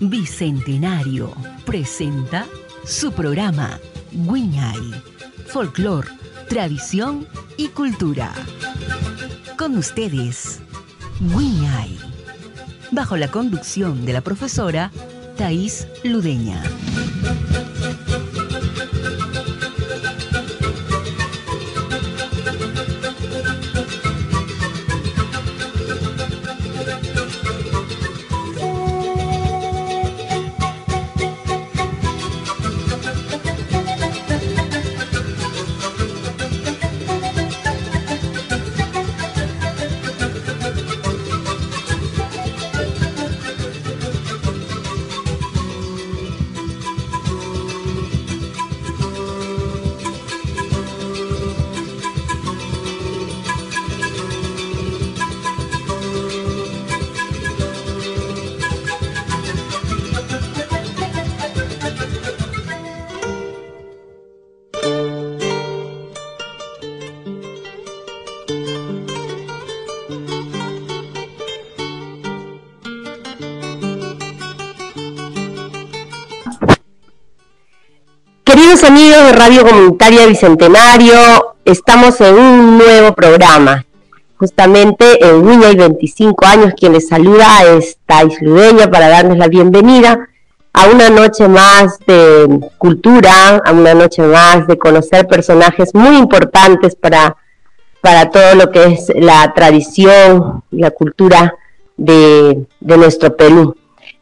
Bicentenario presenta su programa Guiñay, Folclor, Tradición y Cultura. Con ustedes, Guiñay, bajo la conducción de la profesora Thais Ludeña. Amigos de Radio Comunitaria Bicentenario, estamos en un nuevo programa. Justamente en Niña y 25 años, quien les saluda es Thais Ludeña para darles la bienvenida a una noche más de cultura, a una noche más de conocer personajes muy importantes para, para todo lo que es la tradición, la cultura de, de nuestro Perú.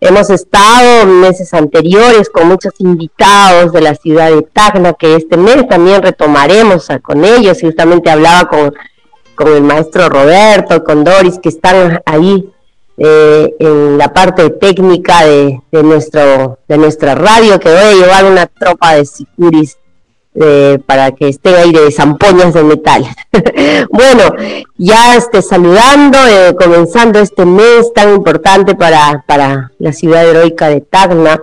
Hemos estado meses anteriores con muchos invitados de la ciudad de Tacna, que este mes también retomaremos con ellos. Justamente hablaba con, con el maestro Roberto, con Doris, que están ahí eh, en la parte técnica de, de, nuestro, de nuestra radio, que voy a llevar una tropa de sicuris eh, para que estén ahí de zampoñas de metal. bueno, ya esté saludando, eh, comenzando este mes tan importante para, para la ciudad heroica de Tacna,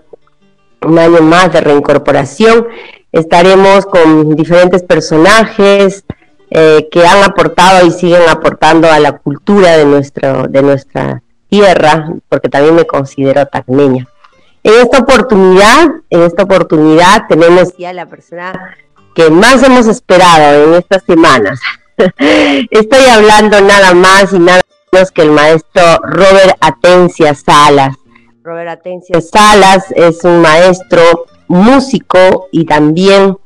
un año más de reincorporación. Estaremos con diferentes personajes eh, que han aportado y siguen aportando a la cultura de, nuestro, de nuestra tierra, porque también me considero tacneña. En esta oportunidad, en esta oportunidad tenemos ya la persona que más hemos esperado en estas semanas. Estoy hablando nada más y nada menos que el maestro Robert Atencia Salas. Robert Atencia Salas es un maestro músico y también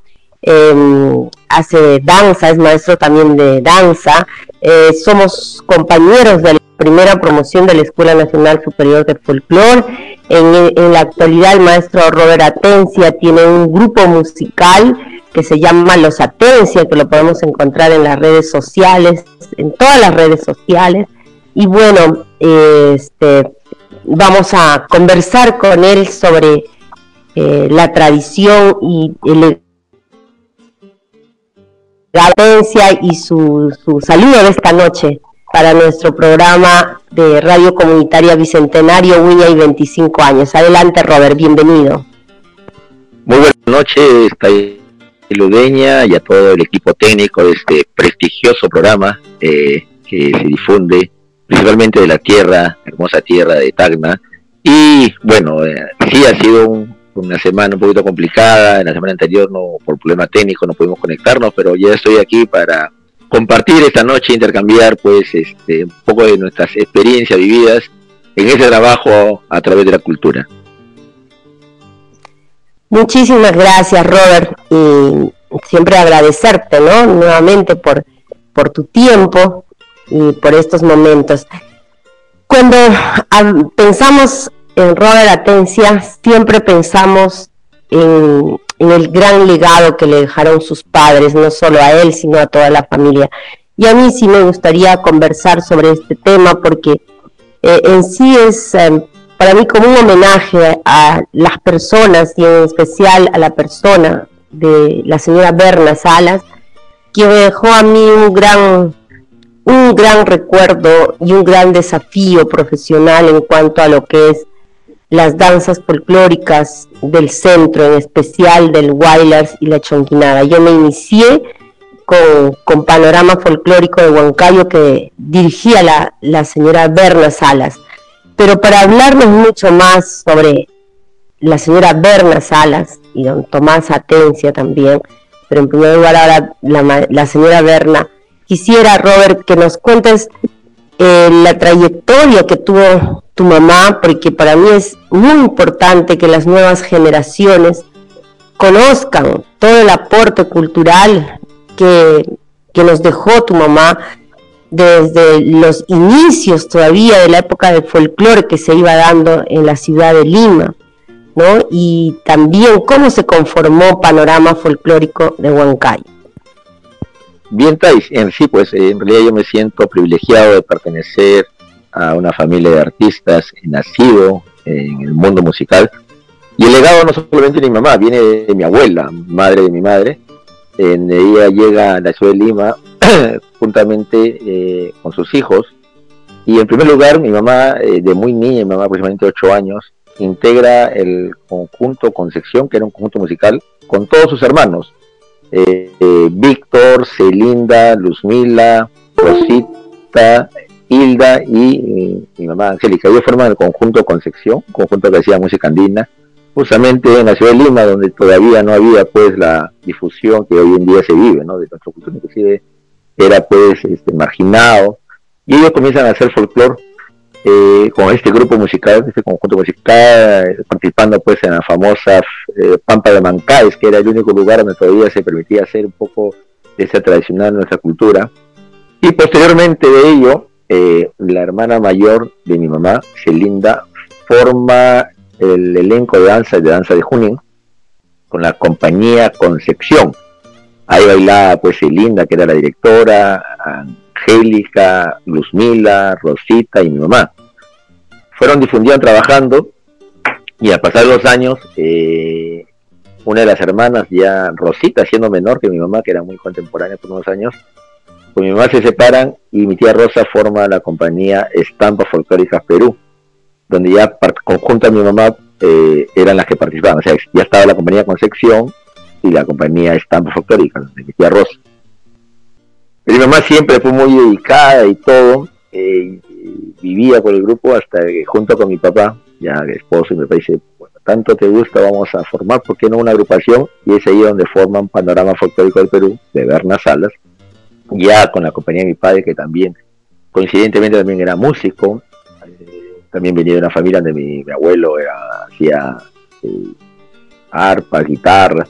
eh, hace danza, es maestro también de danza. Eh, somos compañeros de la primera promoción de la Escuela Nacional Superior de Folclore. En, en la actualidad el maestro Robert Atencia tiene un grupo musical que se llama Los Atencia, que lo podemos encontrar en las redes sociales, en todas las redes sociales. Y bueno, este, vamos a conversar con él sobre eh, la tradición y el, la atencia y su, su saludo de esta noche para nuestro programa de Radio Comunitaria Bicentenario Wiña y 25 años. Adelante, Robert, bienvenido. Muy buenas noches, Ludeña y a todo el equipo técnico de este prestigioso programa eh, que se difunde principalmente de la tierra, hermosa tierra de Tacna. Y bueno, eh, sí ha sido una semana un poquito complicada, en la semana anterior no por problema técnico no pudimos conectarnos, pero ya estoy aquí para compartir esta noche, intercambiar pues este, un poco de nuestras experiencias vividas en ese trabajo a través de la cultura. Muchísimas gracias, Robert, y siempre agradecerte, ¿no? Nuevamente por, por tu tiempo y por estos momentos. Cuando pensamos en Robert Atencia, siempre pensamos en, el gran legado que le dejaron sus padres, no solo a él, sino a toda la familia. Y a mí sí me gustaría conversar sobre este tema porque eh, en sí es eh, para mí como un homenaje a las personas y en especial a la persona de la señora Berna Salas, que me dejó a mí un gran, un gran recuerdo y un gran desafío profesional en cuanto a lo que es las danzas folclóricas del centro, en especial del Wailers y la Chonquinada. Yo me inicié con, con Panorama Folclórico de Huancayo que dirigía la, la señora Berna Salas pero para hablarnos mucho más sobre la señora Berna Salas y don Tomás Atencia también, pero en primer lugar ahora la, señora Berna, quisiera, Robert, que nos cuentes eh, la trayectoria que tuvo tu mamá, porque para mí es muy importante que las nuevas generaciones conozcan todo el aporte cultural que, que nos dejó tu mamá desde los inicios todavía de la época del folclore que se iba dando en la ciudad de Lima, ¿no? Y también cómo se conformó Panorama Folclórico de Huancayo. Bien, Thais, en sí, pues en realidad yo me siento privilegiado de pertenecer a una familia de artistas nacido en el mundo musical. Y el legado no solamente de mi mamá, viene de mi abuela, madre de mi madre. En ella llega a la ciudad de Lima juntamente eh, con sus hijos. Y en primer lugar, mi mamá, eh, de muy niña, mi mamá aproximadamente 8 años, integra el conjunto Concepción, que era un conjunto musical, con todos sus hermanos. Eh, Víctor, Celinda, Luzmila, Rosita, Hilda y mi mamá Angélica. Ellos forman el conjunto Concepción, un conjunto que hacía música andina, justamente en la ciudad de Lima, donde todavía no había pues la difusión que hoy en día se vive, ¿no? De nuestra cultura, inclusive era pues este, marginado, y ellos comienzan a hacer folclore eh, con este grupo musical, este conjunto musical, participando pues en la famosa eh, Pampa de Mancáes, que era el único lugar donde todavía se permitía hacer un poco de esa tradicional nuestra cultura. Y posteriormente de ello, eh, la hermana mayor de mi mamá, Celinda, forma el elenco de danza de danza de Junín con la compañía Concepción. Ahí bailaba pues Linda, que era la directora, Angélica, Luzmila, Rosita y mi mamá. Fueron difundidos trabajando y al pasar los años, eh, una de las hermanas, ya Rosita, siendo menor que mi mamá, que era muy contemporánea por unos años, con mi mamá se separan y mi tía Rosa forma la compañía Estampas Folclóricas Perú, donde ya conjunta mi mamá eh, eran las que participaban. O sea, ya estaba la compañía Concepción y la compañía Estampa Folclórica, de mi tía Rosa. Mi mamá siempre fue muy dedicada y todo, eh, vivía con el grupo hasta que junto con mi papá, ya esposo, y mi papá dice, bueno, tanto te gusta, vamos a formar, ¿por qué no una agrupación? Y es ahí donde forman Panorama Folclórico del Perú, de Berna Salas, ya con la compañía de mi padre, que también, coincidentemente también era músico, eh, también venía de una familia donde mi, abuelo hacía eh, arpa, guitarra,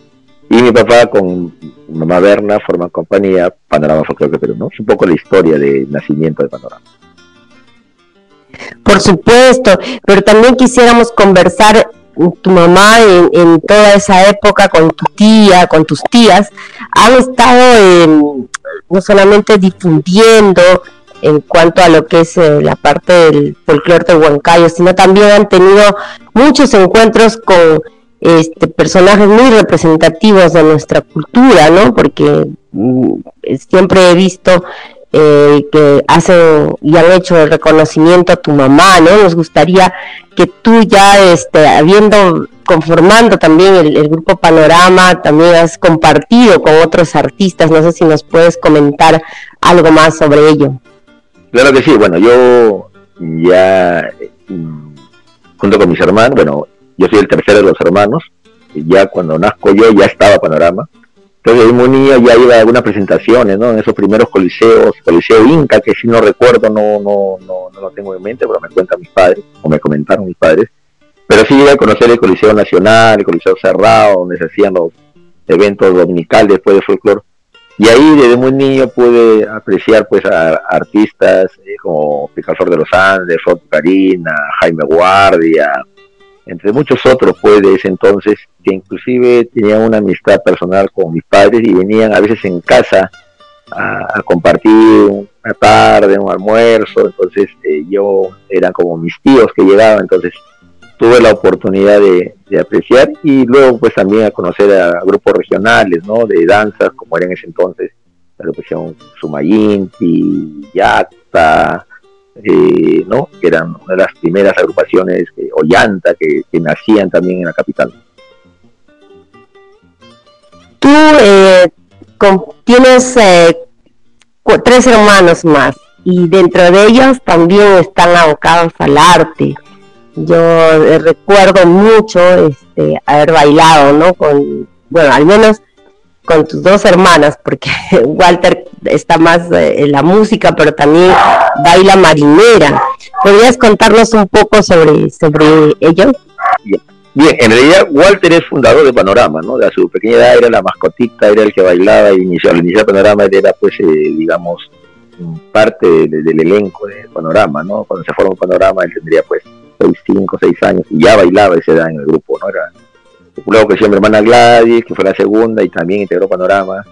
y mi papá con mamá Berna forman compañía Panorama Folclórico Perú, ¿no? Es un poco la historia de nacimiento de Panorama. Por supuesto, pero también quisiéramos conversar tu mamá en, toda esa época con tu tía, con tus tías, han estado no solamente difundiendo en cuanto a lo que es eh, la parte del folclore de Huancayo, sino también han tenido muchos encuentros con este, personajes muy representativos de nuestra cultura, ¿no? Porque mm, siempre he visto eh, que hacen y han hecho el reconocimiento a tu mamá, ¿no? Nos gustaría que tú ya, este, habiendo conformando también el, grupo Panorama, también has compartido con otros artistas, no sé si nos puedes comentar algo más sobre ello. Claro que sí, bueno, yo ya mm, junto con mis hermanos, bueno, yo soy el tercero de los hermanos, y ya cuando nazco yo ya estaba Panorama. Entonces, muy niño ya iba a algunas presentaciones, ¿no? En esos primeros coliseos, Coliseo Inca, que si no recuerdo, no, no, no, no lo tengo en mente, pero me cuentan mis padres, o me comentaron mis padres. Pero sí llegué a conocer el Coliseo Nacional, el Coliseo Cerrado, donde se hacían los eventos dominicales después de folclore. Y ahí desde muy niño pude apreciar pues a, artistas eh, como Picasso de los Andes, Rod Karina, Jaime Guardia, entre muchos otros pues de ese entonces, que inclusive tenían una amistad personal con mis padres y venían a veces en casa a, compartir una tarde, un almuerzo, entonces eh, yo eran como mis tíos que llegaban, entonces tuve la oportunidad de, apreciar y luego pues también a conocer a grupos regionales, ¿no? De danzas, como era en ese entonces, la agrupación Sumayinti, Yacta, eh, ¿no? que eran una de las primeras agrupaciones, que, o Llanta, que, nacían también en la capital. Tú eh, tienes eh, tres hermanos más, y dentro de ellos también están abocados al arte. Yo eh, recuerdo mucho este, haber bailado, ¿no? Con, bueno, al menos con tus dos hermanas, porque Walter está más en la música, pero también baila marinera. ¿Podrías contarnos un poco sobre, sobre ello? Bien, en realidad Walter es fundador de Panorama, ¿no? De su pequeña edad era la mascotita, era el que bailaba y inició, al iniciar Panorama era pues, eh, digamos, parte del elenco de Panorama, ¿no? Cuando se formó Panorama él tendría pues 6, 5, 6 años y ya bailaba esa edad en el grupo, ¿no? Era, luego creció mi hermana Gladys, que fue la segunda y también integró Panorama.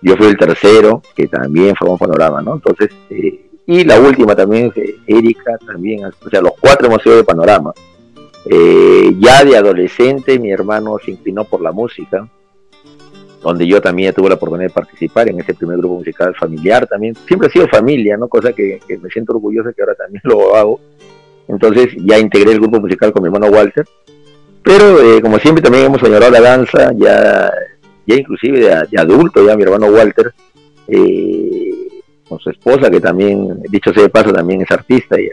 Yo fui el tercero, que también formó Panorama, ¿no? Entonces, eh, y la última también, eh, Erika, también, o sea, los cuatro hemos sido de Panorama. Eh, ya de adolescente mi hermano se inclinó por la música, donde yo también tuve la oportunidad de participar en ese primer grupo musical familiar también. Siempre ha sido familia, ¿no? Cosa que, me siento orgulloso que ahora también lo hago. Entonces ya integré el grupo musical con mi hermano Walter. Pero eh, como siempre también hemos añorado la danza, ya, ya inclusive de, adulto, ya mi hermano Walter, eh, con su esposa, que también, dicho sea de paso, también es artista y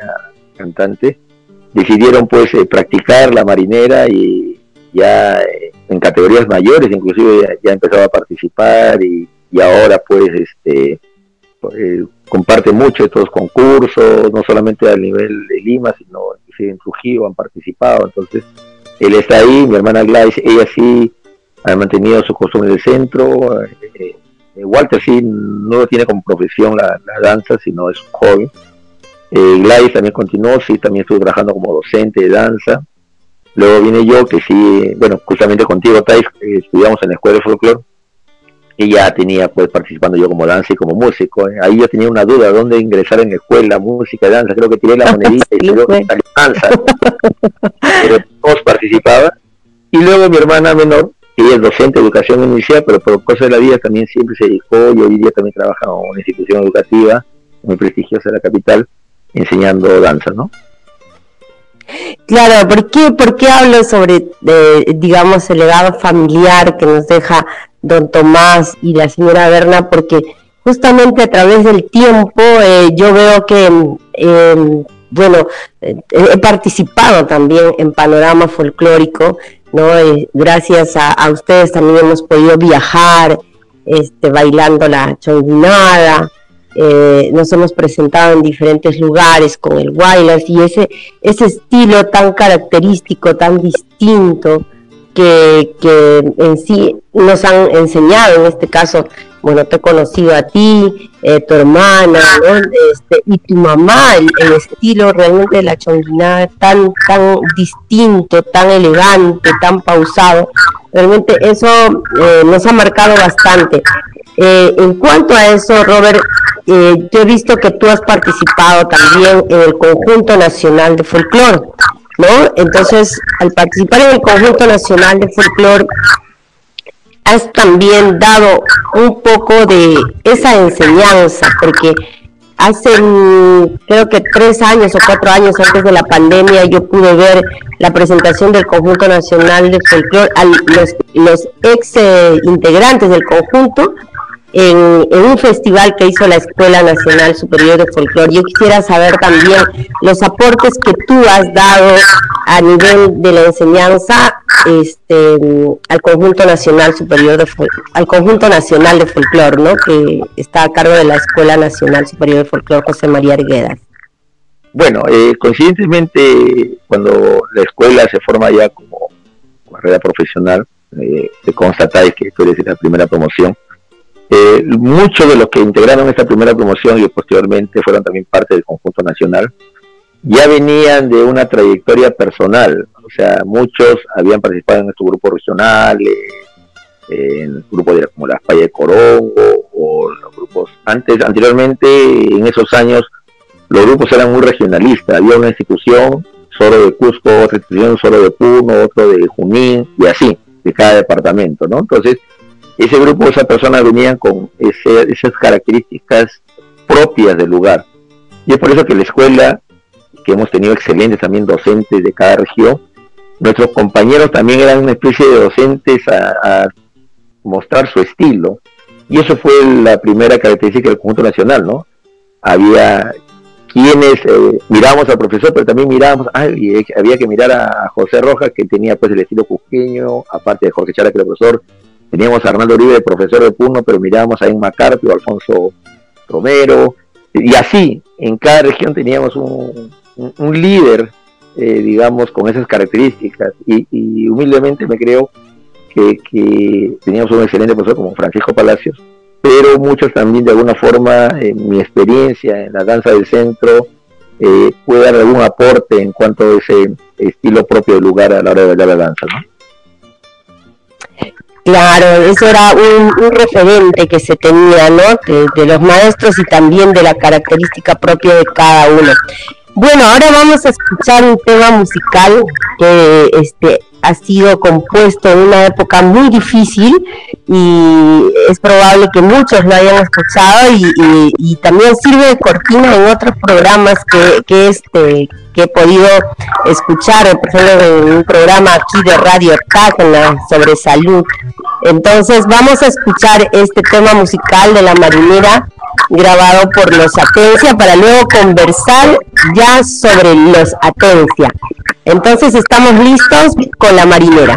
cantante, decidieron pues eh, practicar la marinera y ya en categorías mayores, inclusive ya, empezaba a participar y, ahora pues este eh, comparte mucho estos concursos, no solamente a nivel de Lima, sino inclusive en Trujillo han participado, entonces él está ahí, mi hermana Gladys, ella sí ha mantenido su costumbre del centro, eh, eh, Walter sí no lo tiene como profesión la, danza, sino es un hobby, Gladys también continuó, sí, también estuvo trabajando como docente de danza, Luego vine yo, que sí, bueno, justamente contigo, Thais, eh, estudiamos en la escuela de folclore, y ya tenía pues participando yo como danza y como músico. ¿eh? Ahí yo tenía una duda, ¿dónde ingresar en la escuela, música, danza? Creo que tiré la monedita y luego que danza. pero todos participaban. Y luego mi hermana menor, ella es docente de educación inicial, pero por cosas de la vida también siempre se dedicó y hoy día también trabaja en una institución educativa muy prestigiosa de la capital, enseñando danza, ¿no? Claro, ¿por qué, ¿por qué hablo sobre, digamos, el legado familiar que nos deja don Tomás y la señora Berna? Porque justamente a través del tiempo eh, yo veo que, em, bueno, eh, he participado también en Panorama Folclórico, ¿no? Gracias a, ustedes también hemos podido viajar, este, bailando la chonguinada, eh, nos hemos presentado en diferentes lugares con el wireless y ese, ese estilo tan característico, tan distinto que, que en sí nos han enseñado, en este caso, bueno, te he conocido a ti, eh, tu hermana, este, y tu mamá, el, estilo realmente de la chonguinada tan, tan distinto, tan elegante, tan pausado, realmente eso eh, nos ha marcado bastante. Eh, en cuanto a eso, Robert, eh, yo he visto que tú has participado también en el Conjunto Nacional de Folclore, ¿no? Entonces, al participar en el Conjunto Nacional de Folclore, has también dado un poco de esa enseñanza, porque hace creo que tres años o cuatro años antes de la pandemia yo pude ver la presentación del Conjunto Nacional de Folclore, a los, los ex eh, integrantes del conjunto en, un festival que hizo la Escuela Nacional Superior de Folclore. Yo quisiera saber también los aportes que tú has dado a nivel de la enseñanza este, al conjunto nacional superior de al conjunto nacional de folclore, ¿no? Que está a cargo de la Escuela Nacional Superior de Folclore José María Arguedas. Bueno, eh, coincidentemente cuando la escuela se forma ya como carrera profesional, eh, se constata que esto es la primera promoción eh, muchos de los que integraron esta primera promoción y posteriormente fueron también parte del conjunto nacional, ya venían de una trayectoria personal, o sea, muchos habían participado en estos grupos regionales, en grupos de, como la Falla de Corongo o los grupos antes, anteriormente en esos años los grupos eran muy regionalistas, había una institución solo de Cusco, otra institución solo de Puno, otro de Junín y así, de cada departamento, ¿no? Entonces, ese grupo, esas personas venían con esas características propias del lugar. Y es por eso que la escuela, que hemos tenido excelentes también docentes de cada región, nuestros compañeros también eran una especie de docentes a, mostrar su estilo. Y eso fue la primera característica del conjunto nacional, ¿no? había quienes eh, mirábamos al profesor, pero también mirábamos, ay, había que mirar a José Rojas, que tenía pues el estilo cusqueño, aparte de Jorge Chara, que era profesor, teníamos a Arnaldo Uribe, profesor de Puno, pero mirábamos a Emma Carpio, Alfonso Romero, y así, en cada región teníamos un, líder, eh, digamos, con esas características, y, humildemente me creo que, que teníamos un excelente profesor como Francisco Palacios, pero muchos también de alguna forma, en mi experiencia en la danza del centro, eh, puede dar algún aporte en cuanto a ese estilo propio del lugar a la hora de bailar la danza. ¿no? Claro, eso era un, referente que se tenía, ¿no? de, los maestros y también de la característica propia de cada uno. Bueno, ahora vamos a escuchar un tema musical que este ha sido compuesto en una época muy difícil y es probable que muchos lo hayan escuchado y, también sirve de cortina en otros programas que, este que he podido escuchar, por ejemplo, en un programa aquí de Radio TAC sobre salud. Entonces vamos a escuchar este tema musical de la marinera grabado por los Atencia para luego conversar ya sobre los Atencia. Entonces estamos listos con la marinera.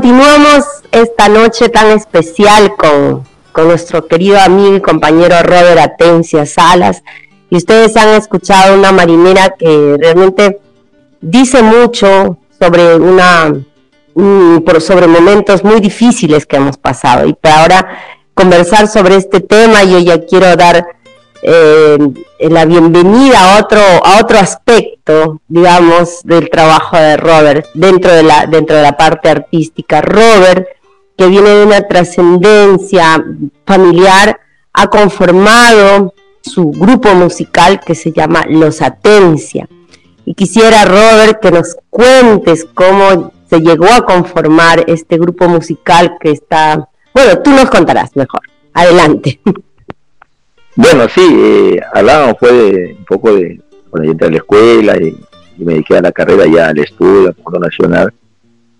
Continuamos esta noche tan especial con, con nuestro querido amigo y compañero Robert Atencia Salas. Y ustedes han escuchado una marinera que realmente dice mucho sobre una sobre momentos muy difíciles que hemos pasado. Y para ahora conversar sobre este tema, yo ya quiero dar eh, la bienvenida a otro, a otro aspecto, digamos, del trabajo de Robert dentro de la, dentro de la parte artística. Robert, que viene de una trascendencia familiar, ha conformado su grupo musical que se llama Los Atencia. Y quisiera, Robert, que nos cuentes cómo se llegó a conformar este grupo musical que está... Bueno, tú nos contarás mejor. Adelante. Bueno, sí, eh, hablábamos fue un poco de cuando yo entré a la escuela y, me dediqué a la carrera ya al estudio, al mundo nacional.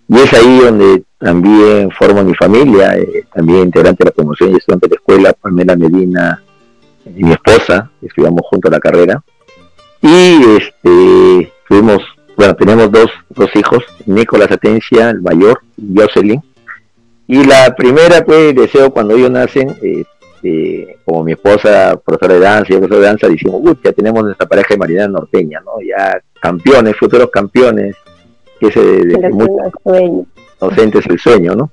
Y es ahí donde también formo mi familia, eh, también integrante de la promoción y estudiante de la escuela, Pamela Medina y mi esposa, estudiamos juntos la carrera. Y este, fuimos bueno, tenemos dos, dos hijos, Nicolás Atencia, el mayor, y Jocelyn. Y la primera, pues, deseo cuando ellos nacen, este, como mi esposa, profesora de danza y yo profesor de danza, decimos, uy, ya tenemos nuestra pareja de marinera norteña, ¿no? Ya campeones, futuros campeones, que ese de, de muy docentes el sueño, ¿no?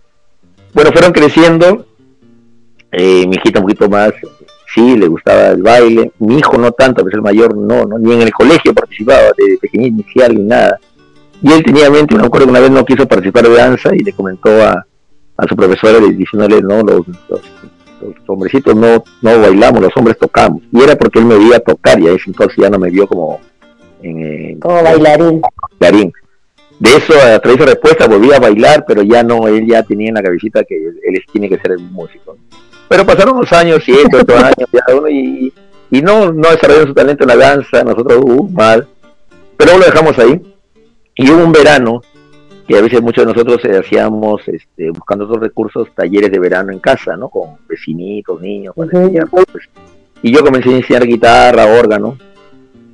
Bueno, fueron creciendo, eh, mi hijita un poquito más sí, le gustaba el baile. Mi hijo no tanto, es el mayor, no, no, ni en el colegio participaba, de pequeño inicial ni nada. Y él tenía mente, me acuerdo que una vez no quiso participar de danza y le comentó a, a su profesora diciéndole, no, los, los, hombrecitos no, no bailamos, los hombres tocamos. Y era porque él me veía tocar y a ese entonces ya no me vio como... En, como bailarín. bailarín. De eso, a través de respuesta, volví a bailar, pero ya no, él ya tenía en la cabecita que él, tiene que ser el músico. Pero pasaron unos años, siete, ocho años, ya uno, y, y no, no desarrolló su talento en la danza, nosotros, uh, mal. Pero lo dejamos ahí. Y hubo un verano que a veces muchos de nosotros eh, hacíamos, este, buscando otros recursos, talleres de verano en casa, ¿no? Con vecinitos, niños. Pues, y yo comencé a enseñar guitarra, órgano.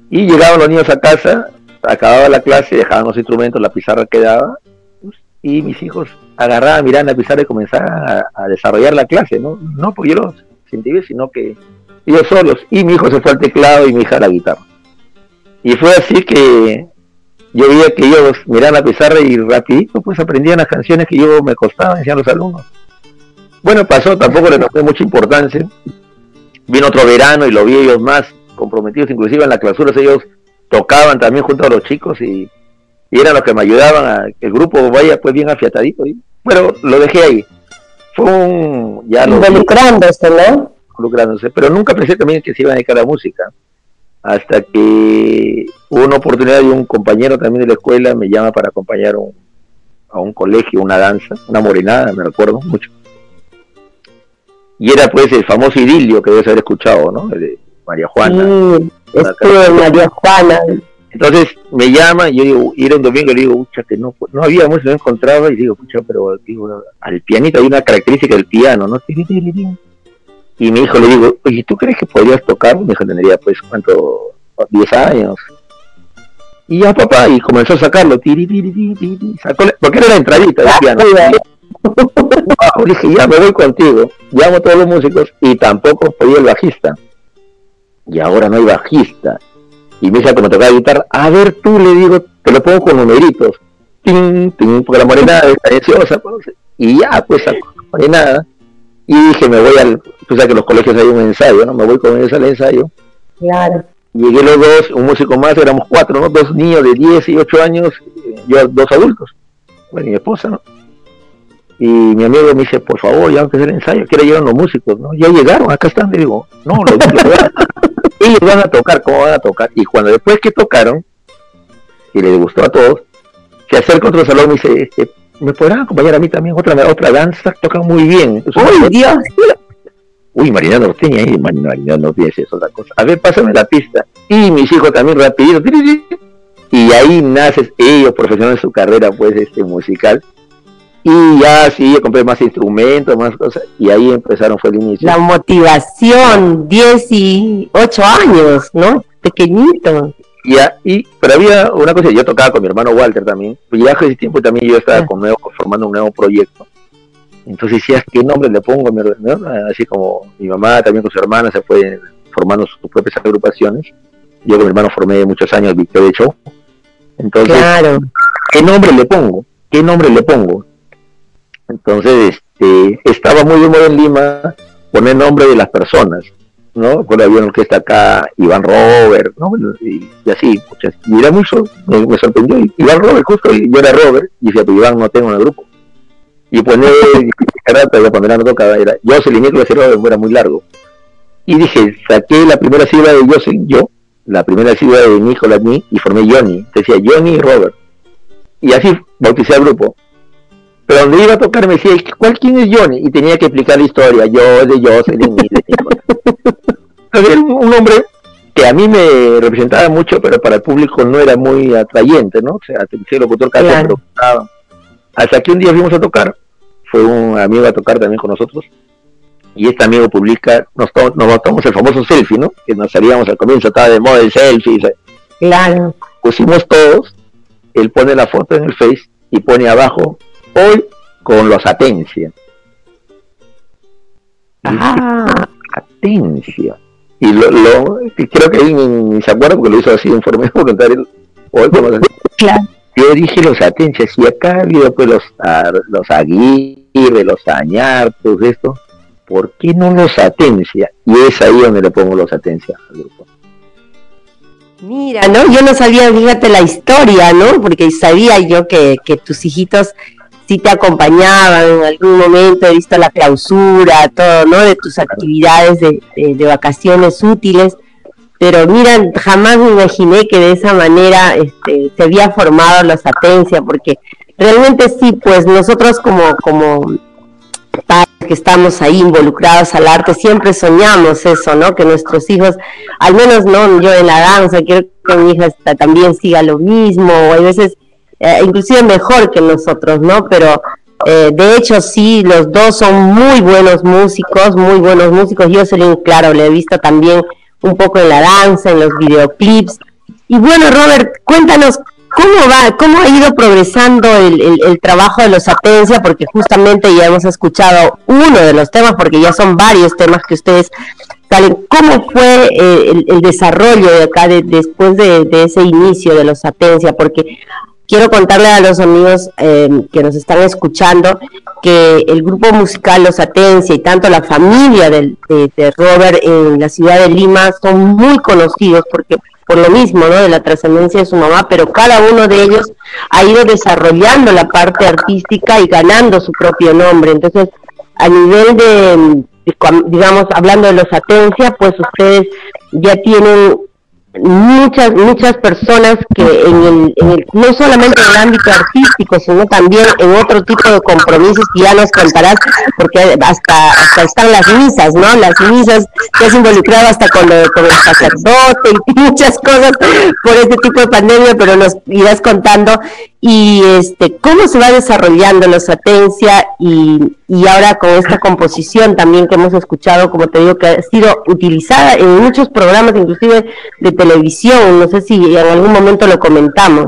Y llegaban los niños a casa, acababa la clase, dejaban los instrumentos, la pizarra quedaba, y mis hijos agarraban, miraban la pizarra y comenzaban a, desarrollar la clase, ¿no? No porque yo los sentí sino que ellos solos. Y mi hijo se fue al teclado y mi hija a la guitarra. Y fue así que yo veía que ellos miraban la pizarra y rapidito pues aprendían las canciones que yo me costaba a los alumnos. Bueno, pasó, tampoco le tomé mucha importancia. Vino otro verano y lo vi ellos más comprometidos, inclusive en las clausuras ellos tocaban también junto a los chicos y y eran los que me ayudaban a que el grupo vaya pues bien afiatadito. Y, bueno, lo dejé ahí. Fue un... Ya Involucrándose, ¿no? Involucrándose, pero nunca pensé también que se iba a dedicar a la música. Hasta que hubo una oportunidad y un compañero también de la escuela me llama para acompañar a un colegio, una danza, una morenada, me recuerdo mucho. Y era pues el famoso idilio que debes haber escuchado, ¿no? de María Juana. Sí, de María Juana, entonces me llama y yo digo, y era un domingo y le digo, pucha, que no, no había música, no encontraba, y digo, pucha, pero digo, al pianito hay una característica del piano, ¿no? Y mi hijo le digo, oye, ¿tú crees que podrías tocar? Mi hijo tendría, pues, ¿cuánto? 10 años. Y ya, papá, y comenzó a sacarlo, tiri, tiri, tiri, sacó, porque era la entradita del piano. Y dije, ya me voy contigo, llamo a todos los músicos, y tampoco podía el bajista. Y ahora no hay bajista y me dice que me tocaba guitarra, a ver tú le digo, te lo pongo con numeritos, ting, ting, porque la morenada es preciosa, pues, y ya pues sacó la morenada, y dije me voy al, tú sabes que en los colegios hay un ensayo, ¿no? Me voy con ese al ensayo. Claro. Llegué los dos, un músico más, éramos cuatro, ¿no? Dos niños de 10 y 8 años, yo dos adultos, bueno, y mi esposa, ¿no? Y mi amigo me dice, por favor, ya vamos a hacer el ensayo, quiero llegar los músicos, ¿no? Ya llegaron, acá están, le digo, no, los, ellos van a tocar, ¿cómo van a tocar? Y cuando después que tocaron, y les gustó a todos, se acerca otro salón y dice, este, ¿me podrán acompañar a mí también otra otra danza? Tocan muy bien. ¡Uy, Dios! Uy, Marina Norteña, ahí, Marina Norteña es otra cosa. A ver, pásame la pista. Y mis hijos también rapidito. Y ahí naces ellos profesionales su carrera, pues, este musical y ya sí, yo compré más instrumentos, más cosas, y ahí empezaron, fue el inicio. La motivación, 18 años, ¿no? Pequeñito. Ya, y, pero había una cosa, yo tocaba con mi hermano Walter también, y ya hace tiempo también yo estaba con nuevo, formando un nuevo proyecto. Entonces decías, ¿qué nombre le pongo? Así como mi mamá también con su hermana se fue formando sus propias agrupaciones. Yo con mi hermano formé muchos años Victoria Show. Entonces, ¿qué nombre le pongo? ¿Qué nombre le pongo? Entonces, este, estaba muy de moda en Lima poner nombre de las personas, ¿no? Por había una orquesta acá, Iván Robert, ¿no? Y, así, y era mucho, me, sorprendió, Iván Robert, justo, yo era Robert, y decía, pues Iván no tengo en el grupo. Y poner, cuando era no tocaba, era Jocelyn, y Robert era muy largo. Y dije, saqué la primera sílaba de Jocelyn, yo, la primera sílaba de Nicolás, ni, y formé Johnny. Decía Johnny y Robert. Y así bauticé al grupo. Pero donde iba a tocar me decía, ¿cuál quién es Johnny? Y tenía que explicar la historia, yo de Jocelyn y de Era un hombre que a mí me representaba mucho, pero para el público no era muy atrayente, ¿no? O sea, el locutor casi claro. Hasta que un día fuimos a tocar, fue un amigo a tocar también con nosotros, y este amigo publica, nos, nos tomamos el famoso selfie, ¿no? Que nos salíamos al comienzo, estaba de moda el selfie. Claro. Pusimos todos, él pone la foto en el Face y pone abajo, hoy con los Atencia. Ah. Atencia. Y lo, lo creo que ahí ni, se acuerda porque lo hizo así en forma voluntaria. Hoy con los Claro. Yo dije los Atencias, y acá ha habido pues los, los Aguirre, los Añartos, esto ¿por qué no los atencia? Y es ahí donde le pongo los atencia al grupo. Mira, ¿no? Yo no sabía, fíjate la historia, ¿no? Porque sabía yo que, tus hijitos sí te acompañaban en algún momento, he visto la clausura, todo, ¿no? De tus actividades de, de, vacaciones útiles. Pero mira, jamás me imaginé que de esa manera este, se había formado los Atencia, porque realmente sí, pues nosotros como, como que estamos ahí involucrados al arte, siempre soñamos eso, ¿no? Que nuestros hijos, al menos no yo en la danza, quiero que mi hija también siga lo mismo, o hay veces eh, inclusive mejor que nosotros, ¿no? Pero eh, de hecho sí, los dos son muy buenos músicos, muy buenos músicos. Yo Jocelyn, claro, le he visto también un poco en la danza, en los videoclips. Y bueno, Robert, cuéntanos ¿Cómo va, cómo ha ido progresando el, trabajo de los Atencia? Porque justamente ya hemos escuchado uno de los temas, porque ya son varios temas que ustedes salen. ¿Cómo fue eh, el, desarrollo de acá después de, ese inicio de los Atencia? Porque quiero contarle a los amigos em, que nos están escuchando que el grupo musical Los Atencia y tanto la familia de, de Robert en la ciudad de Lima son muy conocidos porque por lo mismo, ¿no? De la trascendencia de su mamá, pero cada uno de ellos ha ido desarrollando la parte artística y ganando su propio nombre. Entonces, a nivel de, digamos, hablando de los Atencia, pues ustedes ya tienen muchas muchas personas que en el, no solamente en el ámbito artístico sino también en otro tipo de compromisos que ya nos contarás porque hasta hasta están las misas no las misas que has involucrado hasta con, con el sacerdote y muchas cosas por este tipo de pandemia pero nos irás contando y este cómo se va desarrollando la satencia y, y ahora con esta composición también que hemos escuchado, como te digo, que ha sido utilizada en muchos programas, inclusive de televisión, no sé si en algún momento lo comentamos.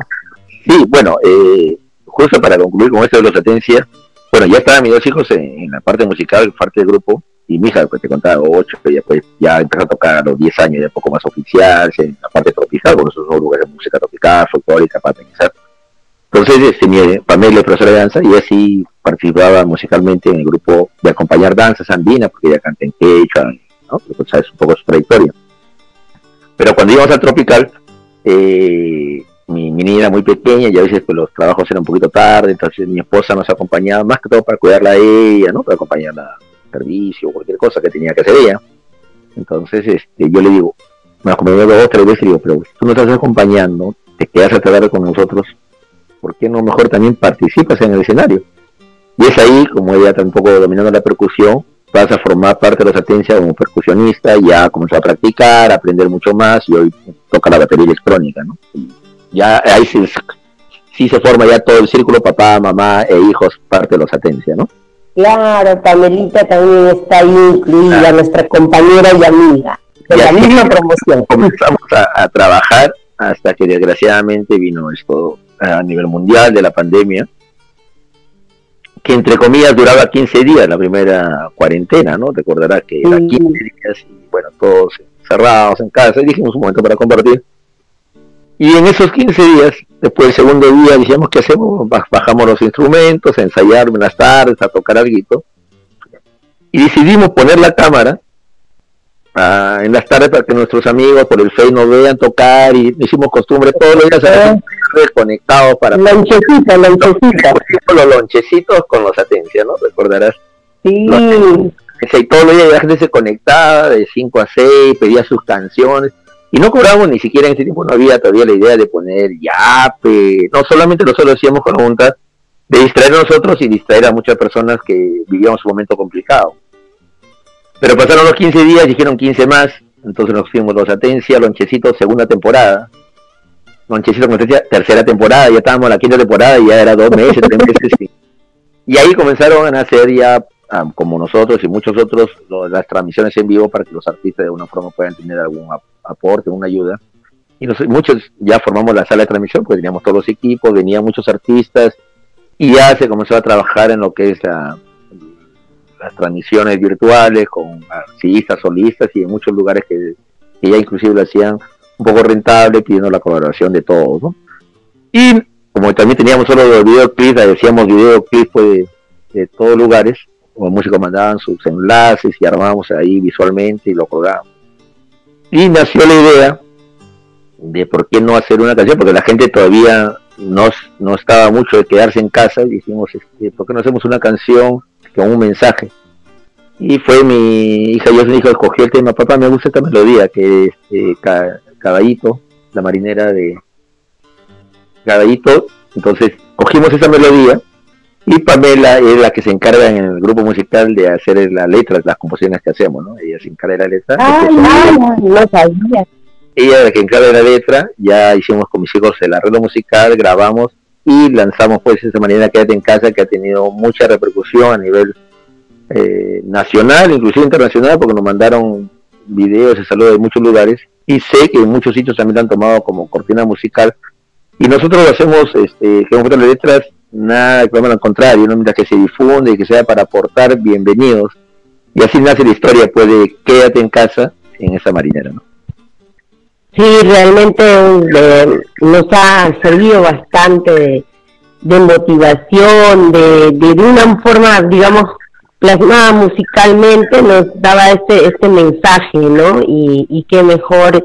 Sí, bueno, eh, justo para concluir con esto de la satencia, bueno, ya estaban mis dos hijos en, la parte musical, parte del grupo, y mi hija, pues te contaba, ocho, ya, pues, ya empezó a tocar a los diez años, ya un poco más oficial, en la parte tropical, con esos lugares de música tropical, folclórica, para pensar entonces, este, mi Pamela es profesora de danza y así participaba musicalmente en el grupo de acompañar danzas andinas, porque ella canta en quechua, ¿no? Pues, sabes un poco su trayectoria. Pero cuando íbamos al tropical, eh, mi, niña era muy pequeña y a veces pues, los trabajos eran un poquito tarde, entonces mi esposa nos acompañaba más que todo para cuidarla a ella, ¿no? Para acompañarla al servicio o cualquier cosa que tenía que hacer ella. Entonces, este, yo le digo, me acompañó dos o tres veces y digo, pero tú nos estás acompañando, te quedas a tratar con nosotros ¿por qué no mejor también participas en el escenario? Y es ahí, como ella tampoco dominando la percusión, vas a formar parte de la Atencia como percusionista, ya comenzó a practicar, a aprender mucho más y hoy toca la batería electrónica, ¿no? ya ahí sí, se forma ya todo el círculo, papá, mamá e hijos, parte de los Atencia, ¿no? Claro, Pamelita también está ahí incluida, nuestra compañera y amiga, de la misma promoción. Comenzamos a, a trabajar hasta que desgraciadamente vino esto a nivel mundial de la pandemia, que entre comillas duraba 15 días la primera cuarentena, ¿no? Recordarás que era 15 días y bueno, todos cerrados en casa y dijimos un momento para compartir. Y en esos 15 días, después del segundo día, dijimos, ¿qué hacemos? Bajamos los instrumentos, a ensayar buenas tardes, a tocar algo. Y decidimos poner la cámara ah, en las tardes para que nuestros amigos por el Face nos vean tocar y hicimos costumbre todos los días a conectados para... Lonchecita, lonchecita. Los lonchecitos con los atencias, ¿no? Recordarás. Sí. Y todos los días la gente se conectaba de 5 a 6, pedía sus canciones. Y no cobramos ni siquiera en ese tiempo, no había todavía la idea de poner yape. No, solamente nosotros hacíamos con la Junta de distraer a nosotros y distraer a muchas personas que vivíamos un momento complicado. Pero pasaron los 15 días, dijeron 15 más, entonces nos fuimos los Atencia, Lonchecito, segunda temporada. Lonchecito, tercera temporada, ya estábamos en la quinta temporada y ya era dos meses, tres meses. Y ahí comenzaron a nacer ya como nosotros y muchos otros, las transmisiones en vivo para que los artistas de alguna forma puedan tener algún aporte, una ayuda. Y muchos ya formamos la sala de transmisión, pues teníamos todos los equipos, venían muchos artistas y ya se comenzó a trabajar en lo que es las transmisiones virtuales con artistas, solistas y en muchos lugares que, ya inclusive lo hacían un poco rentable pidiendo la colaboración de todos. Y como también teníamos solo videoclips, decíamos videoclips pues, de, de todos lugares, como músicos mandaban sus enlaces y armábamos ahí visualmente y lo colgábamos. Y nació la idea de por qué no hacer una canción, porque la gente todavía no, no estaba mucho de quedarse en casa y dijimos, este, ¿por qué no hacemos una canción con un mensaje? Y fue mi hija yo dijo, escogió el tema, papá, me gusta esta melodía, que es eh, Caballito, la marinera de Caballito, entonces cogimos esa melodía y Pamela es la que se encarga en el grupo musical de hacer las letras, las composiciones que hacemos, ¿no? Ella se encarga de la letra. No, no sabía. Ella es la que encarga de la letra, ya hicimos con mis hijos el arreglo musical, grabamos y lanzamos pues esa manera Quédate en casa que ha tenido mucha repercusión a nivel eh, nacional, inclusive internacional, porque nos mandaron videos de saludos de muchos lugares y sé que en muchos sitios también la han tomado como cortina musical y nosotros lo hacemos, este, que las letras nada, que al contrario, ¿no? mientras que se difunde y que sea para aportar, bienvenidos. Y así nace la historia, puede quédate en casa en esa marinera. ¿no? Sí, realmente eh, nos ha servido bastante de, motivación, de, de, una forma, digamos, plasmada musicalmente, nos daba este, este mensaje, ¿no? Y, y qué mejor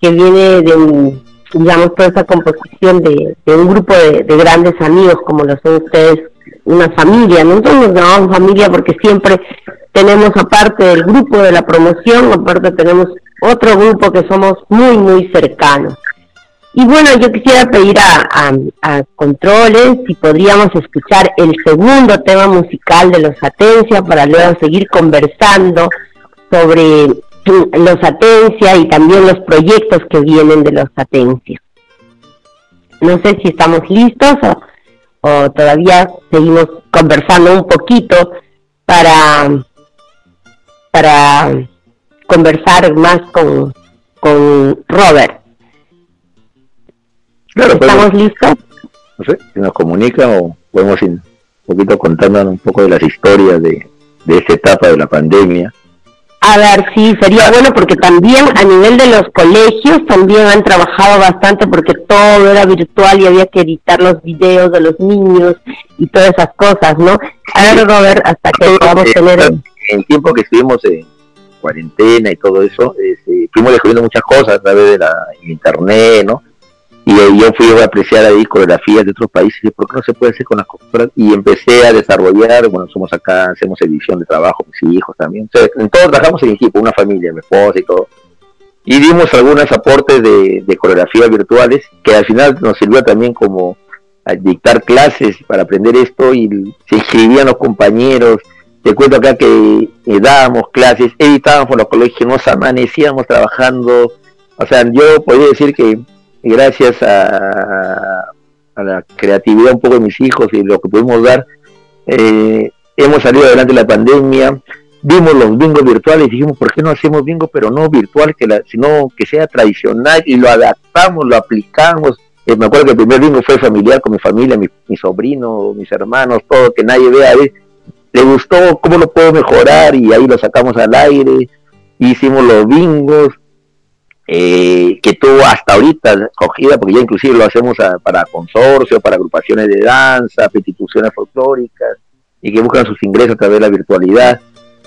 que viene de digamos, toda esa composición de, un grupo de, grandes amigos como lo son ustedes, una familia. Nosotros nos llamamos familia porque siempre tenemos, aparte del grupo de la promoción, aparte tenemos otro grupo que somos muy, muy cercanos. Y bueno, yo quisiera pedir a, a, Controles si podríamos escuchar el segundo tema musical de los Atencia para luego seguir conversando sobre los Atencia y también los proyectos que vienen de los Atencia. No sé si estamos listos o, todavía seguimos conversando un poquito para, para conversar más con, con Robert. ¿Estamos listos? No sé, si nos comunica o podemos ir un poquito contándonos un poco de las historias de, de esta etapa de la pandemia a ver, sí, sería bueno porque también a nivel de los colegios también han trabajado bastante porque todo era virtual y había que editar los videos de los niños y todas esas cosas, ¿no? A ver, Robert, hasta que podamos tener... En el tiempo que estuvimos en cuarentena y todo eso, este, fuimos descubriendo muchas cosas a través de la internet, ¿no? y yo fui a apreciar ahí coreografías de otros países y por qué no se puede hacer con las culturas y empecé a desarrollar bueno somos acá hacemos edición de trabajo mis hijos también en todos trabajamos en equipo una familia mi esposa y todo y dimos algunos aportes de, de coreografías virtuales que al final nos sirvió también como a dictar clases para aprender esto y se inscribían los compañeros te cuento acá que eh, dábamos clases editábamos los colegios nos amanecíamos trabajando. O sea yo podría decir que gracias a, la creatividad un poco de mis hijos y lo que pudimos dar, eh, hemos salido adelante de la pandemia, vimos los bingos virtuales y dijimos, ¿por qué no hacemos bingo, pero no virtual, que la, sino que sea tradicional y lo adaptamos, lo aplicamos, Eh, me acuerdo que el primer bingo fue familiar con mi familia, mi, mi sobrino, mis hermanos, todo, que nadie vea. Le gustó cómo lo puedo mejorar y ahí lo sacamos al aire. Hicimos los bingos, eh, que tuvo hasta ahorita cogida, porque ya inclusive lo hacemos para consorcios, para agrupaciones de danza, instituciones folclóricas, y que buscan sus ingresos a través de la virtualidad.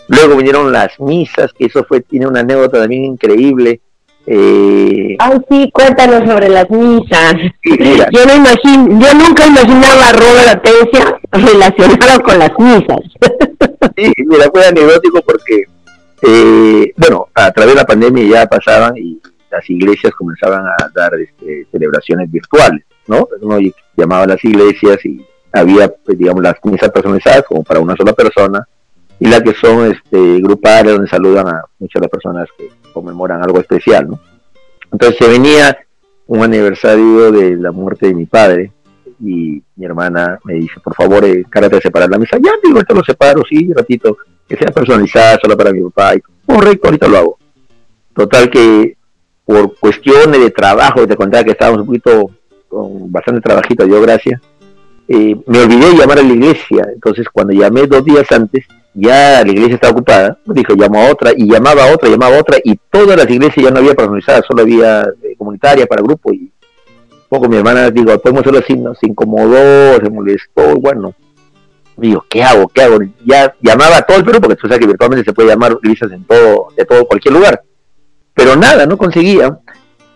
Luego vinieron las misas, que eso fue, tiene una anécdota también increíble. Eh... Ay, sí, cuéntanos sobre las misas. yo, no imagino, yo nunca imaginaba a Robert Atencia relacionado con las misas. sí, mira, fue anecdótico porque, eh, bueno, a través de la pandemia ya pasaban y las iglesias comenzaban a dar este, celebraciones virtuales, ¿no? Uno llamaba a las iglesias y había, pues, digamos, las misas personalizadas como para una sola persona y las que son este, grupales donde saludan a muchas de las personas que conmemoran algo especial, ¿no? Entonces se venía un aniversario de la muerte de mi padre y mi hermana me dice, por favor, eh, de separar la misa. Ya, digo, esto lo separo, sí, ratito, que sea personalizada solo para mi papá. Y, correcto, ahorita lo hago. Total que por cuestiones de trabajo, te contaba que estábamos un poquito con bastante trabajito, yo gracias, eh, me olvidé de llamar a la iglesia. Entonces, cuando llamé dos días antes, ya la iglesia estaba ocupada. Dijo, llamo a otra, y llamaba a otra, llamaba a otra, y todas las iglesias ya no había personalizadas, solo había eh, comunitaria para grupo. Y poco mi hermana, digo, podemos hacerlo así, ¿no? se incomodó, se molestó, bueno. Digo, ¿qué hago? ¿Qué hago? Ya llamaba a todo el Perú, porque tú sabes que virtualmente se puede llamar iglesias en todo, de todo, cualquier lugar pero nada, no conseguía.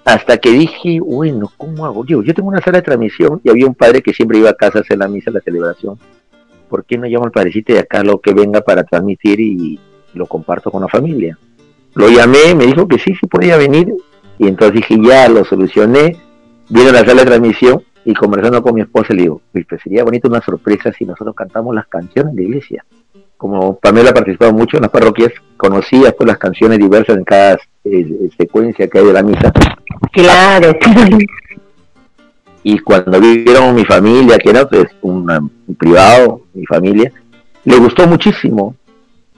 Hasta que dije, bueno, ¿cómo hago? Yo, yo tengo una sala de transmisión y había un padre que siempre iba a casa a hacer la misa, la celebración. ¿Por qué no llamo al padrecito de acá lo que venga para transmitir y lo comparto con la familia? Lo llamé, me dijo que sí, sí podía venir. Y entonces dije, ya lo solucioné. Vino a la sala de transmisión y conversando con mi esposa le digo, pues sería bonito una sorpresa si nosotros cantamos las canciones de iglesia como Pamela ha participado mucho en las parroquias, conocía pues las canciones diversas en cada eh, secuencia que hay de la misa. Claro. Y cuando vieron mi familia, que era pues un privado, mi familia, le gustó muchísimo.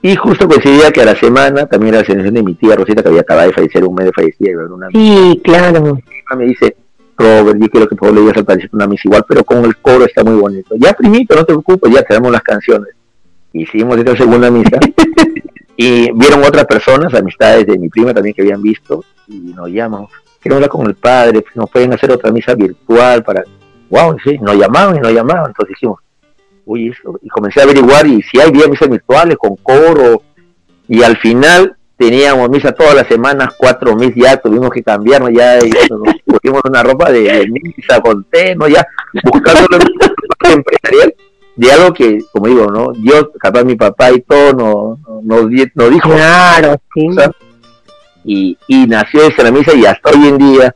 Y justo coincidía que a la semana también era la celebración de mi tía Rosita, que había acabado de fallecer, un mes de fallecida. Una sí, claro. Me dice, Robert, yo quiero que favor le digas al una misa igual, pero con el coro está muy bonito. Ya primito, no te preocupes, ya tenemos las canciones hicimos esta segunda misa y vieron otras personas, amistades de mi prima también que habían visto y nos llaman, quiero hablar con el padre, nos pueden hacer otra misa virtual para, wow, sí, nos llamaban y nos llamaban, entonces dijimos, uy, eso, y comencé a averiguar y si bien misas virtuales con coro. Y al final teníamos misa todas las semanas, cuatro meses ya, tuvimos que cambiarnos ya, y nos pusimos una ropa de, misa con té, ¿no? Ya buscando empresarial de algo que, como digo, ¿no? Dios, capaz mi papá y todo nos no, no, dijo. Claro, sí. Y, y nació esa la misa y hasta hoy en día,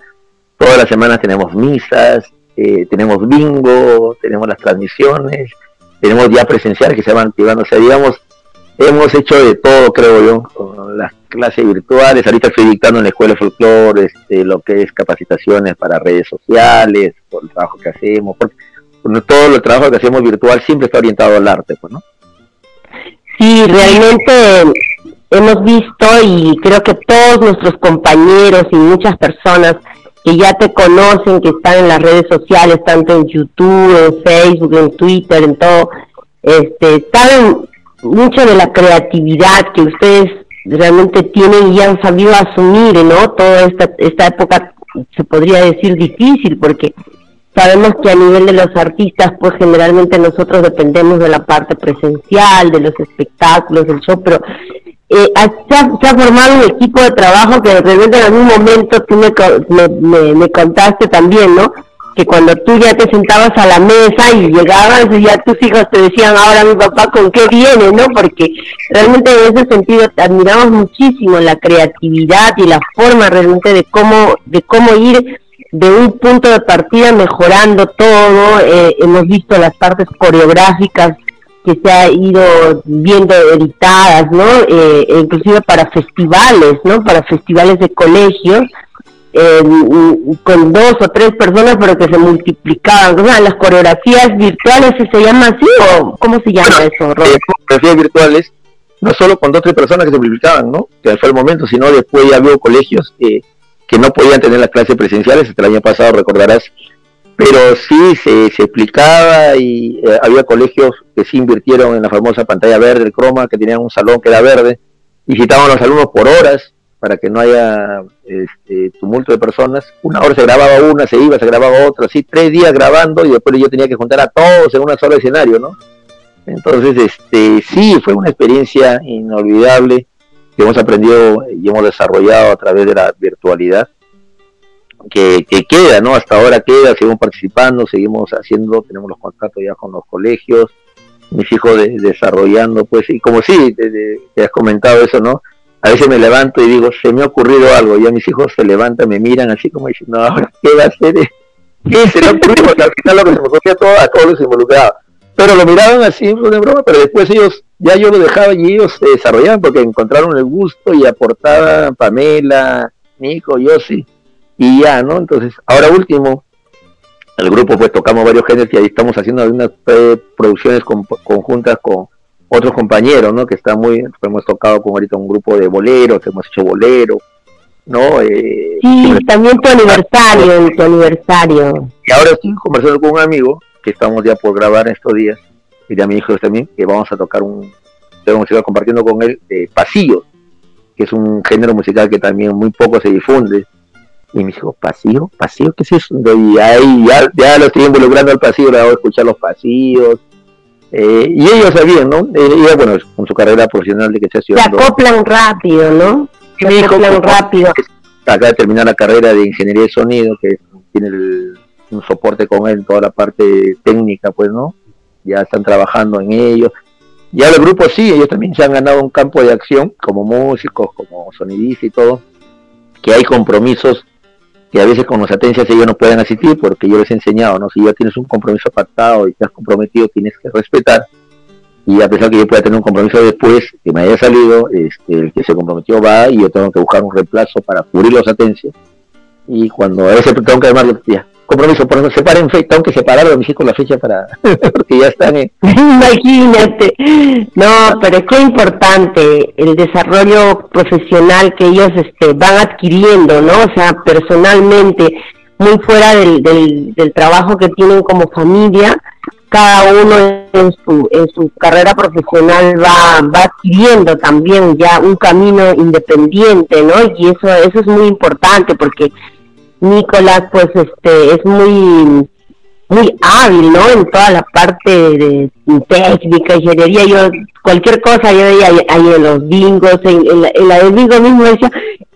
todas las semanas tenemos misas, eh, tenemos bingo, tenemos las transmisiones, tenemos ya presenciales que se van activando, o sea, digamos, hemos hecho de todo, creo yo, con las clases virtuales, ahorita estoy dictando en la escuela de folclore, este, lo que es capacitaciones para redes sociales, por el trabajo que hacemos, porque todo el trabajo que hacemos virtual siempre está orientado al arte, pues, ¿no? Sí, realmente hemos visto y creo que todos nuestros compañeros y muchas personas que ya te conocen, que están en las redes sociales, tanto en YouTube, en Facebook, en Twitter, en todo, este, saben mucho de la creatividad que ustedes realmente tienen y han sabido asumir, ¿no? Toda esta, esta época se podría decir difícil porque Sabemos que a nivel de los artistas, pues generalmente nosotros dependemos de la parte presencial, de los espectáculos, del show, pero eh, se, ha, formado un equipo de trabajo que realmente en algún momento tú me, me, contaste también, ¿no? Que cuando tú ya te sentabas a la mesa y llegabas y ya tus hijos te decían, ahora mi papá con qué viene, ¿no? Porque realmente en ese sentido admiramos muchísimo la creatividad y la forma realmente de cómo, de cómo ir de un punto de partida mejorando todo, eh, hemos visto las partes coreográficas que se ha ido viendo editadas, ¿no? Eh, inclusive para festivales, ¿no? Para festivales de colegios, eh, con dos o tres personas, pero que se multiplicaban. O sea, las coreografías virtuales, ¿se llama así o cómo se llama eso, Robert? coreografías virtuales, no solo con dos o tres personas que se multiplicaban, ¿no? Que fue el momento, sino después ya había colegios que que no podían tener las clases presenciales. Hasta el año pasado, recordarás, pero sí se, se explicaba y eh, había colegios que sí invirtieron en la famosa pantalla verde, el croma, que tenían un salón que era verde, y citaban a los alumnos por horas para que no haya este, tumulto de personas. Una hora se grababa una, se iba, se grababa otra, así tres días grabando y después yo tenía que juntar a todos en un solo escenario, ¿no? Entonces, este, sí, fue una experiencia inolvidable que hemos aprendido y hemos desarrollado a través de la virtualidad que, queda, ¿no? Hasta ahora queda, seguimos participando, seguimos haciendo, tenemos los contactos ya con los colegios, mis hijos desarrollando, pues, y como sí, te, has comentado eso, ¿no? A veces me levanto y digo, se me ha ocurrido algo, ya mis hijos se levantan, me miran así como diciendo, ahora, ¿qué va a hacer? ¿Qué se le ocurrió? al final lo que se me ocurrió a a todos los involucrados. Pero lo miraban así, de broma, pero después ellos, ya yo lo dejaba y ellos se desarrollaban porque encontraron el gusto y aportaban Pamela, Nico, Yossi y ya, ¿no? Entonces, ahora último, el grupo pues tocamos varios géneros y ahí estamos haciendo algunas producciones conjuntas con otros compañeros, ¿no? Que está muy, hemos tocado con ahorita un grupo de boleros, hemos hecho bolero, ¿no? Eh, sí, también tu aniversario, tu aniversario. Y ahora estoy conversando con un amigo que estamos ya por grabar estos días, y ya mi hijo también, que vamos a tocar un, vamos a compartiendo con él de pasillos, que es un género musical que también muy poco se difunde, y me dijo, ¿pasillo? ¿Pasillo? ¿Qué es eso? Y ahí ya, ya lo estoy involucrando al pasillo, le hago escuchar los pasillos. Eh, y ellos sabían, ¿no? Eh, bueno, con su carrera profesional de que se Se acoplan rápido, ¿no? Se acoplan rápido. Acaba de terminar la carrera de ingeniería de sonido, que tiene un soporte con él toda la parte técnica, pues, ¿no? Ya están trabajando en ello. Ya los grupos sí, ellos también se han ganado un campo de acción como músicos, como sonidistas y todo, que hay compromisos que a veces con los atencias ellos no pueden asistir porque yo les he enseñado, ¿no? Si ya tienes un compromiso pactado y te has comprometido, tienes que respetar. Y a pesar que yo pueda tener un compromiso después, que me haya salido, este, el que se comprometió va y yo tengo que buscar un reemplazo para cubrir los atencias. Y cuando a veces tengo que llamarlo, ya, compromiso, por no separen fecha, tengo que separar a mis hijos la fecha para, porque ya están. Imagínate, no, pero es que importante el desarrollo profesional que ellos este, van adquiriendo, ¿no? O sea, personalmente, muy fuera del, del, del trabajo que tienen como familia, cada uno en su, en su carrera profesional va, va adquiriendo también ya un camino independiente, ¿no? Y eso, eso es muy importante porque Nicolás pues este es muy muy hábil, ¿no? En toda la parte de técnica, ingeniería, yo cualquier cosa yo veía ahí en los bingos, en, la, en del bingo mismo decía,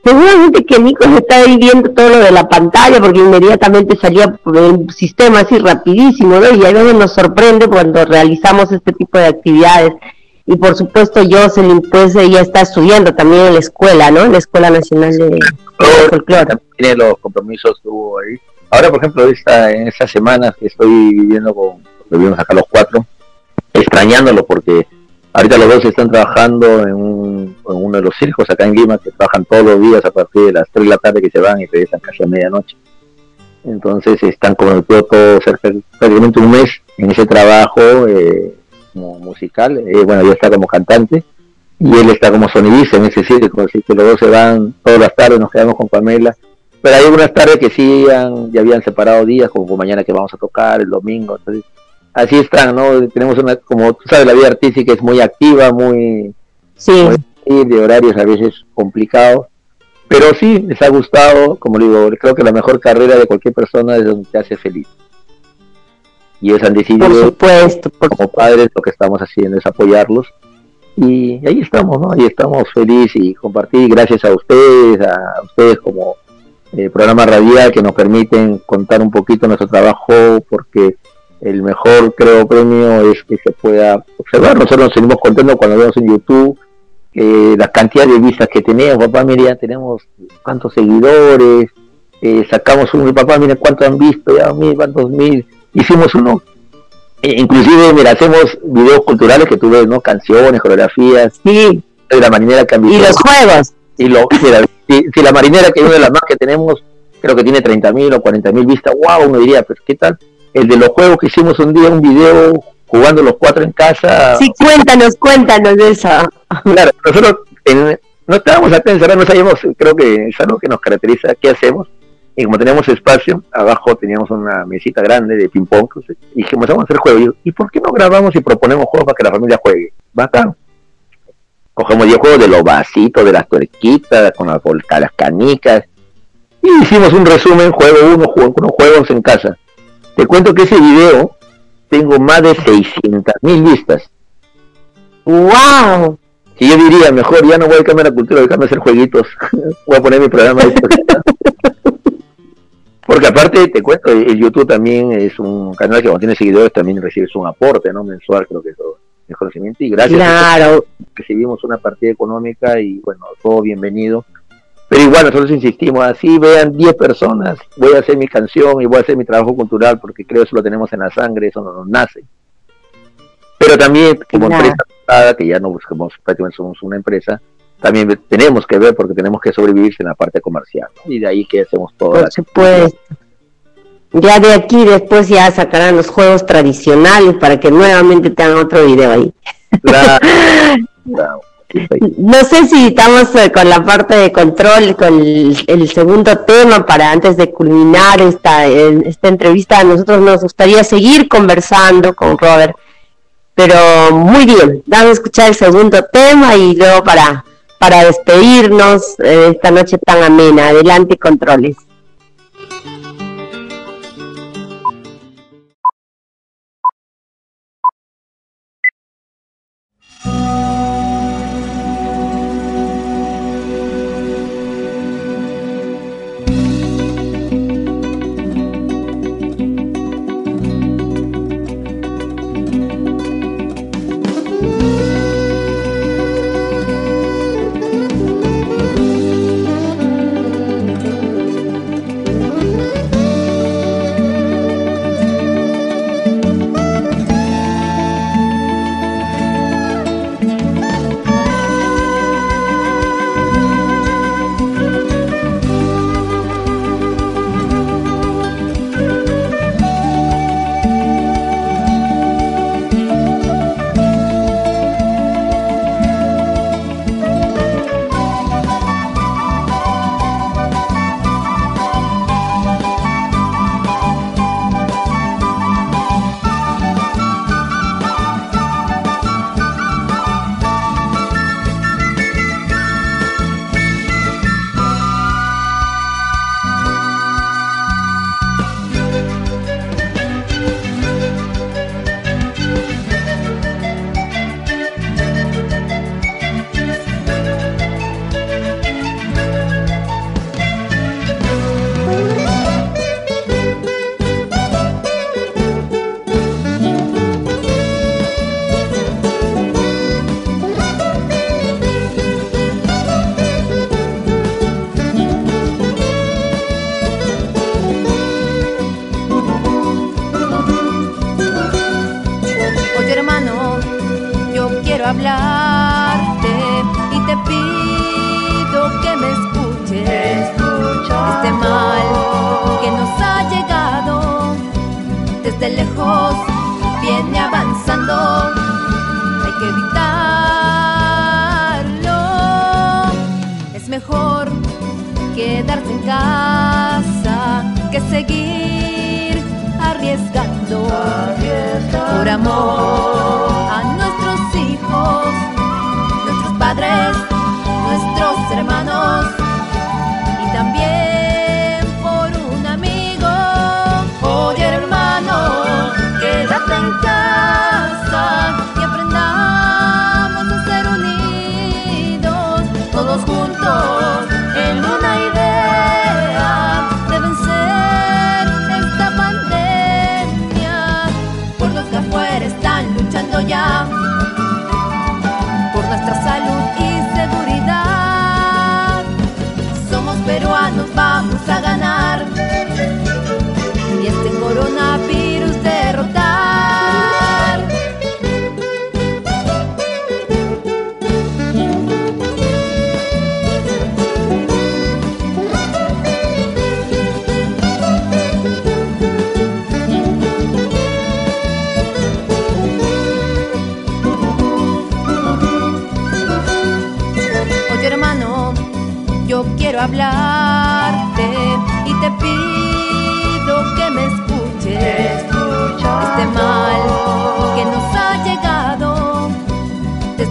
seguramente que Nicolás está ahí viendo todo lo de la pantalla porque inmediatamente salía el sistema así rapidísimo, ¿no? Y a veces nos sorprende cuando realizamos este tipo de actividades. Y por supuesto Jocelyn pues ella está estudiando también en la escuela, ¿no? En la Escuela Nacional de tiene los compromisos que ahí. Ahora, por ejemplo, esta, en estas semanas que estoy viviendo con, vivimos acá los cuatro, extrañándolo porque ahorita los dos están trabajando en, uno de los circos acá en Lima, que trabajan todos los días a partir de las 3 de la tarde que se van y regresan casi a medianoche. Entonces están como el todo cerca prácticamente un mes en ese trabajo eh, como musical. Eh, bueno, yo está como cantante y él está como sonidista en ese circo, así que los dos se van todas las tardes, nos quedamos con Pamela. Pero hay unas tardes que sí han, ya habían separado días, como mañana que vamos a tocar, el domingo, entonces así están, ¿no? Tenemos una, como tú sabes, la vida artística es muy activa, muy, sí. de horarios a veces complicados, pero sí, les ha gustado, como digo, creo que la mejor carrera de cualquier persona es donde te hace feliz. Y ellos han decidido, por supuesto, como padres, lo que estamos haciendo es apoyarlos y ahí estamos, ¿no? Ahí estamos felices y compartir gracias a ustedes, a ustedes como eh, programa radial que nos permiten contar un poquito nuestro trabajo porque el mejor creo premio es que se pueda observar. Nosotros nos seguimos contando cuando vemos en YouTube eh, la cantidad de vistas que tenemos. Papá, mira, tenemos cuántos seguidores, eh, sacamos un, papá, mira cuántos han visto, ya mil, cuántos mil. Hicimos uno inclusive, mira, hacemos videos culturales que tú ves, ¿no? Canciones, coreografías. Sí. De la marinera que han visto. Y los juegos. Y lo, si, la marinera, que es una de las más que tenemos, creo que tiene 30 mil o 40 mil vistas, wow, uno diría, pero ¿qué tal? El de los juegos que hicimos un día, un video jugando los cuatro en casa. Sí, cuéntanos, cuéntanos de eso. Claro, nosotros no estábamos atentos, ahora no sabíamos, creo que es algo que nos caracteriza, ¿qué hacemos? Y como teníamos espacio, abajo teníamos una mesita grande de ping-pong. Y dijimos, vamos a hacer juegos. Y, ¿por qué no grabamos y proponemos juegos para que la familia juegue? Bacán. Cogemos 10 juegos de los vasitos, de las tuerquitas, con las, las canicas. Y hicimos un resumen, juego uno, juego unos juegos en casa. Te cuento que ese video tengo más de 600 mil vistas. ¡Wow! Y yo diría, mejor ya no voy a cambiar la cultura, voy a hacer jueguitos. voy a poner mi programa de Porque aparte, te cuento, el YouTube también es un canal que cuando tiene seguidores también recibes un aporte no mensual, creo que eso es conocimiento. Y gracias claro. recibimos una partida económica y bueno, todo bienvenido. Pero igual nosotros insistimos, así vean 10 personas, voy a hacer mi canción y voy a hacer mi trabajo cultural porque creo que eso lo tenemos en la sangre, eso no nos nace. Pero también como empresa que ya no buscamos, prácticamente somos una empresa, también tenemos que ver porque tenemos que sobrevivir en la parte comercial. Y de ahí que hacemos todo. Por supuesto. Ya de aquí después ya sacarán los juegos tradicionales para que nuevamente tengan otro video ahí. No sé si estamos eh, con la parte de control, con el, segundo tema para antes de culminar esta, esta entrevista. nosotros nos gustaría seguir conversando con Robert, pero muy bien, vamos a escuchar el segundo tema y luego para para despedirnos eh, esta noche tan amena. Adelante, controles.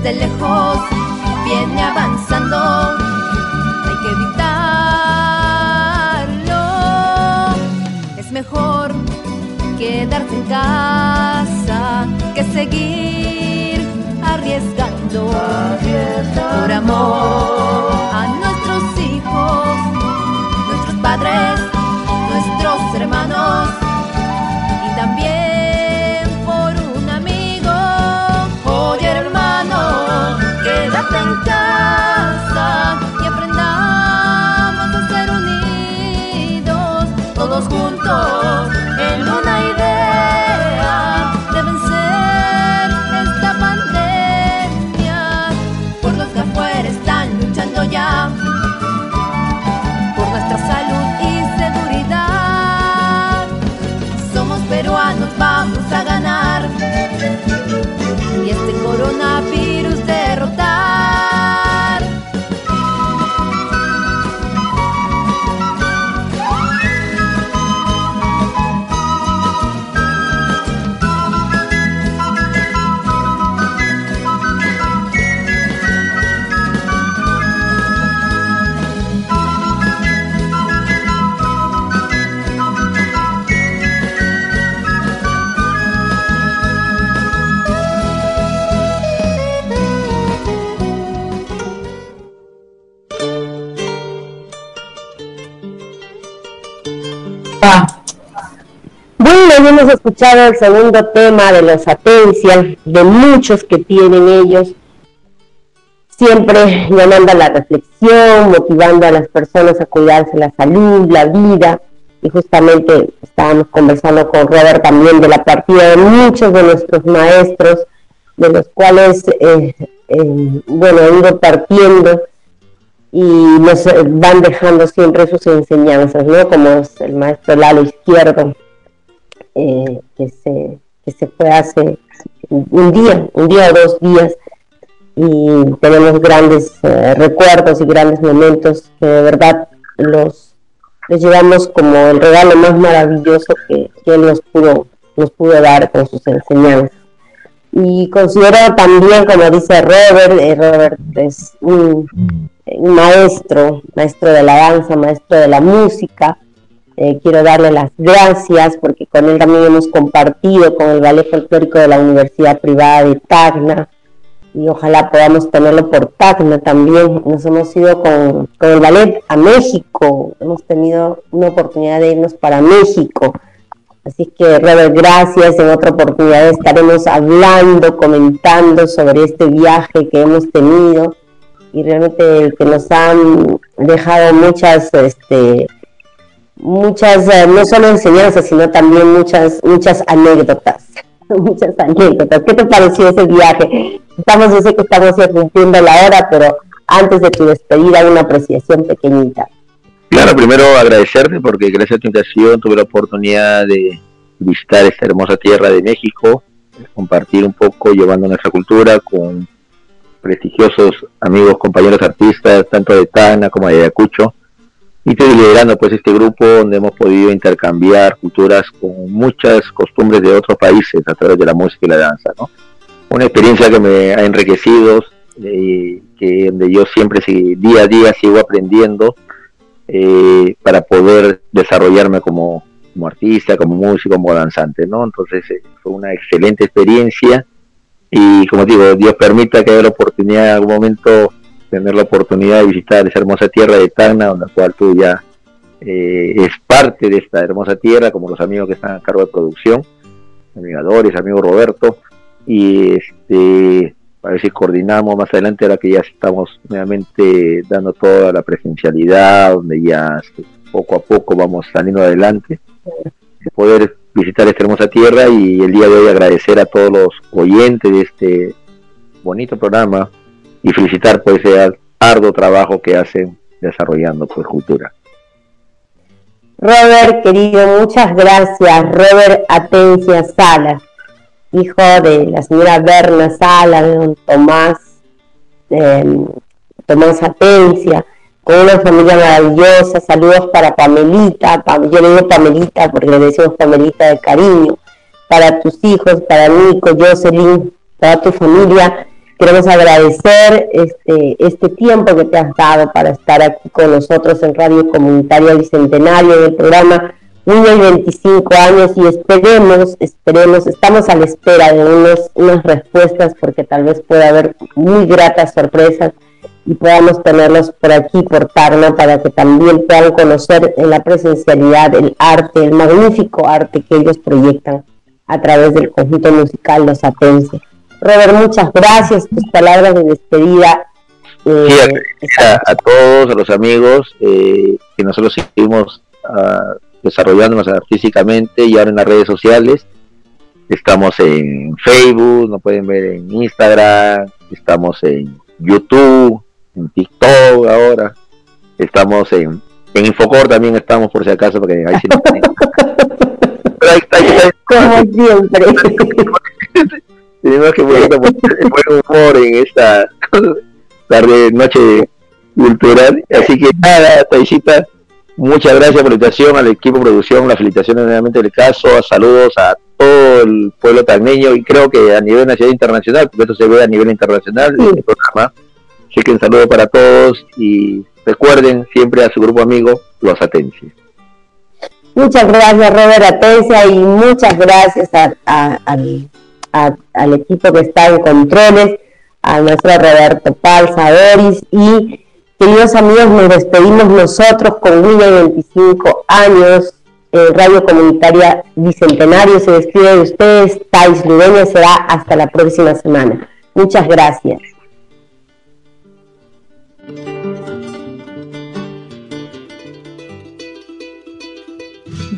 Desde lejos viene avanzando. Hay que evitarlo. Es mejor quedarse en casa que seguir arriesgando. Por amor Hemos escuchado el segundo tema de los Atencias, de muchos que tienen ellos, siempre llamando a la reflexión, motivando a las personas a cuidarse la salud, la vida, y justamente estábamos conversando con Robert también de la partida de muchos de nuestros maestros, de los cuales, eh, eh, bueno, han ido partiendo y nos eh, van dejando siempre sus enseñanzas, ¿no? Como es el maestro Lalo Izquierdo, eh, que, se, que se fue hace un día, un día o dos días, y tenemos grandes eh, recuerdos y grandes momentos que de verdad los, los llevamos como el regalo más maravilloso que, que él nos pudo, nos pudo dar con sus enseñanzas. Y considero también, como dice Robert, eh, Robert es un, un maestro, maestro de la danza, maestro de la música, eh, quiero darle las gracias porque con él también hemos compartido con el Ballet Folclórico de la Universidad Privada de Tacna y ojalá podamos tenerlo por Tacna también. Nos hemos ido con, con el ballet a México, hemos tenido una oportunidad de irnos para México. Así que, Robert, gracias. En otra oportunidad estaremos hablando, comentando sobre este viaje que hemos tenido y realmente que nos han dejado muchas este, muchas, eh, no solo enseñanzas, sino también muchas, muchas anécdotas. muchas anécdotas. ¿Qué te pareció ese viaje? Estamos, yo que estamos cumpliendo la hora, pero antes de tu despedida, una apreciación pequeñita. Claro, primero agradecerte porque gracias a tu invitación tuve la oportunidad de visitar esta hermosa tierra de México, compartir un poco, llevando nuestra cultura con prestigiosos amigos, compañeros artistas, tanto de Tana como de Ayacucho, y estoy liderando pues este grupo donde hemos podido intercambiar culturas con muchas costumbres de otros países a través de la música y la danza, ¿no? Una experiencia que me ha enriquecido, eh, que donde yo siempre día a día sigo aprendiendo eh, para poder desarrollarme como, como, artista, como músico, como danzante, ¿no? Entonces eh, fue una excelente experiencia y como digo, Dios permita que haya la oportunidad en algún momento tener la oportunidad de visitar esa hermosa tierra de Tacna, donde la cual tú ya eh, es parte de esta hermosa tierra, como los amigos que están a cargo de producción, amigadores, amigo Roberto, y este, a ver si coordinamos más adelante, ahora que ya estamos nuevamente dando toda la presencialidad, donde ya este, poco a poco vamos saliendo adelante, poder visitar esta hermosa tierra y el día de hoy agradecer a todos los oyentes de este bonito programa y felicitar por ese arduo trabajo que hacen desarrollando pues cultura. Robert, querido, muchas gracias. Robert Atencia Sala, hijo de la señora Berna Sala, de don Tomás, eh, Tomás Atencia, con una familia maravillosa. Saludos para Pamelita, yo le digo Pamelita porque le decimos Pamelita de cariño. Para tus hijos, para Nico, Jocelyn, toda tu familia Queremos agradecer este, este tiempo que te has dado para estar aquí con nosotros en Radio Comunitaria Bicentenario, en el programa Niño y 25 años y esperemos, esperemos, estamos a la espera de unos, unas respuestas porque tal vez pueda haber muy gratas sorpresas y podamos tenerlos por aquí, por Tarna, para que también puedan conocer en la presencialidad el arte, el magnífico arte que ellos proyectan a través del conjunto musical Los Atenses. Robert, muchas gracias, tus palabras de despedida. Eh, a, todos, a los amigos eh, que nosotros seguimos uh, desarrollándonos artísticamente y ahora en las redes sociales. Estamos en Facebook, nos pueden ver en Instagram, estamos en YouTube, en TikTok ahora, estamos en, en Infocor también estamos por si acaso, porque ahí sí nos Como siempre. Tenemos que poner buen humor en esta tarde, noche cultural. Así que nada, Taisita, muchas gracias por la invitación al equipo de producción, las felicitaciones nuevamente del caso, saludos a todo el pueblo tagneño y creo que a nivel nacional e internacional, porque esto se ve a nivel internacional en el programa. Así que un saludo para todos y recuerden siempre a su grupo amigo, Los Atencias. Muchas gracias Robert Atencia y muchas gracias al equipo que está en controles, a nuestro Roberto Palza, Doris y queridos amigos, nos despedimos nosotros con William 25 años, Radio Comunitaria Bicentenario se despide de ustedes, Tais Ludeña será hasta la próxima semana. Muchas gracias.